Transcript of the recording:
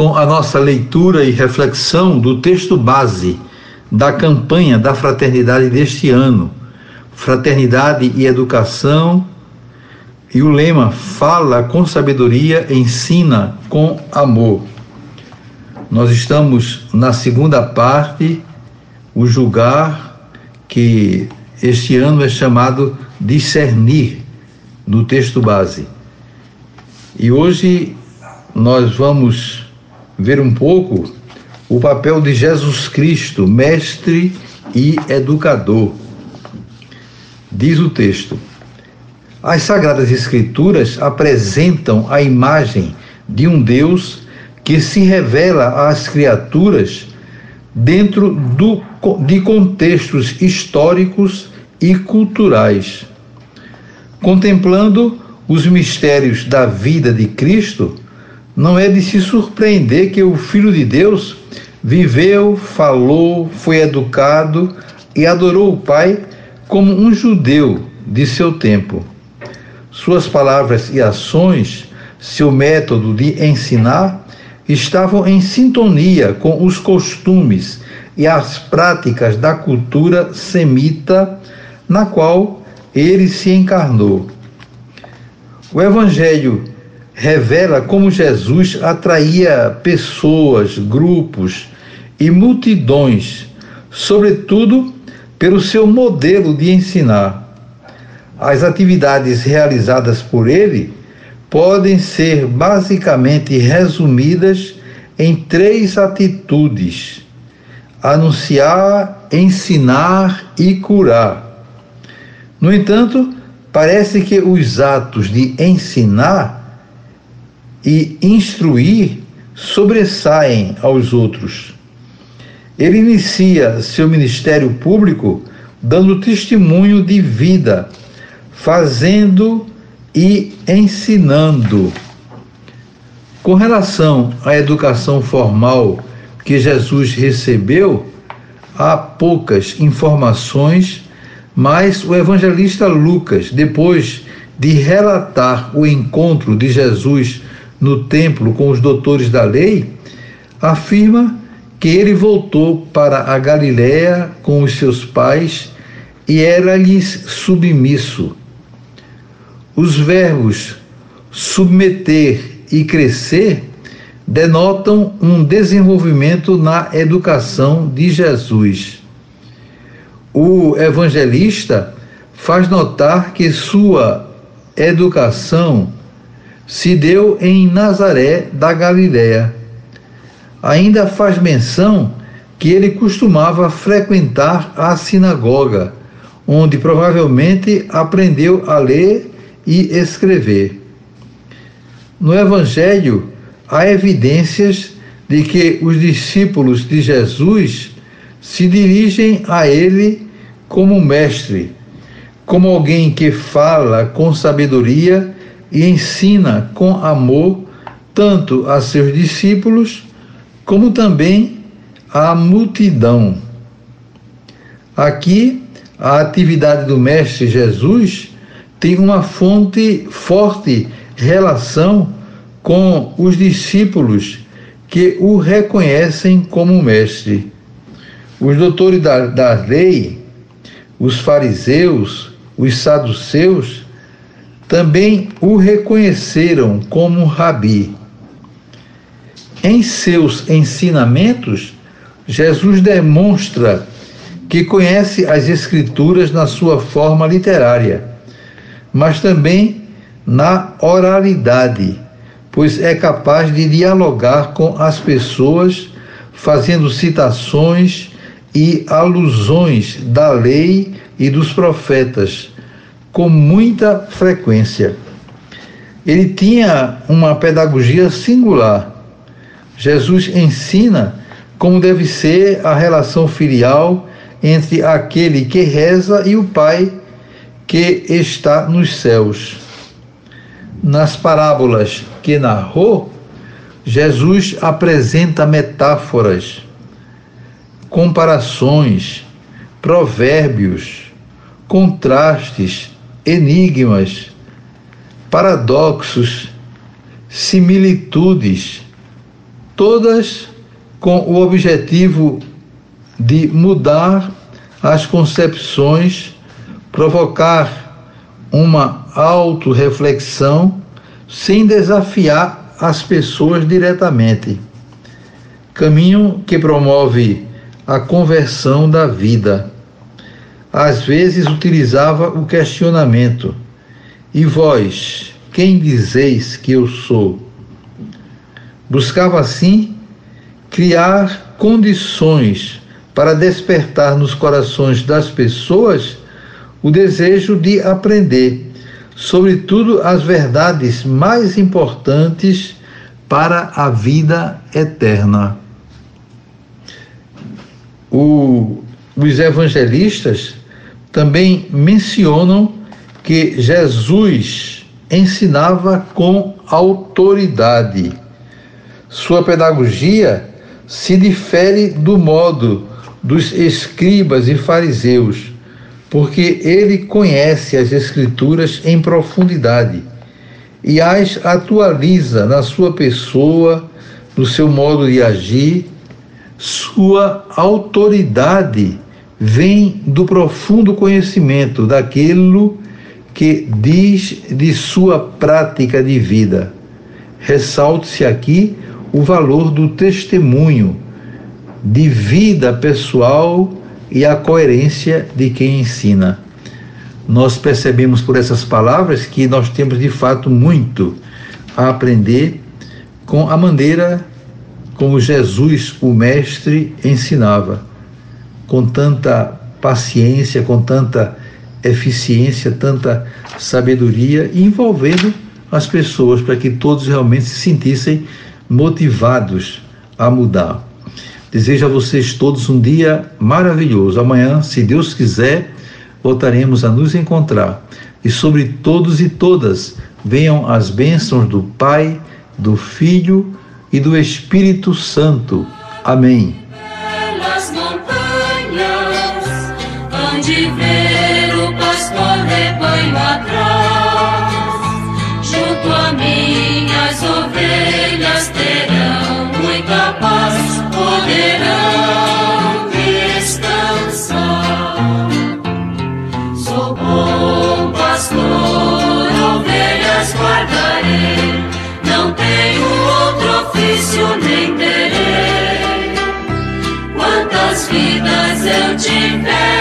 com a nossa leitura e reflexão do texto base da campanha da fraternidade deste ano, Fraternidade e Educação, e o lema Fala com sabedoria, ensina com amor. Nós estamos na segunda parte, o julgar, que este ano é chamado discernir, no texto base. E hoje nós vamos ver um pouco o papel de Jesus Cristo, mestre e educador. Diz o texto: As Sagradas Escrituras apresentam a imagem de um Deus que se revela às criaturas dentro do, de contextos históricos e culturais. Contemplando os mistérios da vida de Cristo, não é de se surpreender que o Filho de Deus viveu, falou, foi educado e adorou o Pai como um judeu de seu tempo. Suas palavras e ações, seu método de ensinar, estavam em sintonia com os costumes e as práticas da cultura semita na qual ele se encarnou. O Evangelho revela como Jesus atraía pessoas, grupos e multidões, sobretudo pelo seu modelo de ensinar. As atividades realizadas por ele podem ser basicamente resumidas em três atitudes: anunciar, ensinar e curar. No entanto, parece que os atos de ensinar e instruir sobressaem aos outros. Ele inicia seu ministério público dando testemunho de vida, fazendo e ensinando. Com relação à educação formal que Jesus recebeu, há poucas informações, mas o evangelista Lucas, depois de relatar o encontro de Jesus no templo com os doutores da lei, afirma que ele voltou para a Galiléia com os seus pais e era-lhes submisso. Os verbos submeter e crescer denotam um desenvolvimento na educação de Jesus. O evangelista faz notar que sua educação se deu em Nazaré da Galiléia. Ainda faz menção que ele costumava frequentar a sinagoga, onde provavelmente aprendeu a ler e escrever. No Evangelho, há evidências de que os discípulos de Jesus se dirigem a ele como mestre, como alguém que fala com sabedoria e ensina com amor tanto a seus discípulos como também à multidão. Aqui, a atividade do Mestre Jesus tem uma fonte forte relação com os discípulos que o reconhecem como mestre. Os doutores da, da lei, os fariseus, os saduceus, também o reconheceram como rabi. Em seus ensinamentos, Jesus demonstra que conhece as Escrituras na sua forma literária, mas também na oralidade, pois é capaz de dialogar com as pessoas, fazendo citações e alusões da lei e dos profetas com muita frequência. Ele tinha uma pedagogia singular. Jesus ensina como deve ser a relação filial entre aquele que reza e o Pai que está nos céus. Nas parábolas que narrou, Jesus apresenta metáforas, comparações, provérbios, contrastes, enigmas, paradoxos, similitudes, todas com o objetivo de mudar as concepções, provocar uma autorreflexão sem desafiar as pessoas diretamente. Caminho que promove a conversão da vida. Às vezes utilizava o questionamento: E vós, quem dizeis que eu sou? Buscava assim criar condições para despertar nos corações das pessoas o desejo de aprender, sobretudo as verdades mais importantes para a vida eterna. O, os evangelistas também mencionam que Jesus ensinava com autoridade. Sua pedagogia se difere do modo dos escribas e fariseus, porque ele conhece as Escrituras em profundidade e as atualiza na sua pessoa, no seu modo de agir. Sua autoridade vem do profundo conhecimento daquilo que diz de sua prática de vida. Ressalte-se aqui o valor do testemunho de vida pessoal e a coerência de quem ensina. Nós percebemos por essas palavras que nós temos de fato muito a aprender com a maneira como Jesus, o Mestre, ensinava, com tanta paciência, com tanta eficiência, tanta sabedoria, envolvendo as pessoas para que todos realmente se sentissem motivados a mudar. Desejo a vocês todos um dia maravilhoso. Amanhã, se Deus quiser, voltaremos a nos encontrar. E sobre todos e todas venham as bênçãos do Pai, do Filho e do Espírito Santo. Amém. Nem terei. Quantas vidas eu tiver.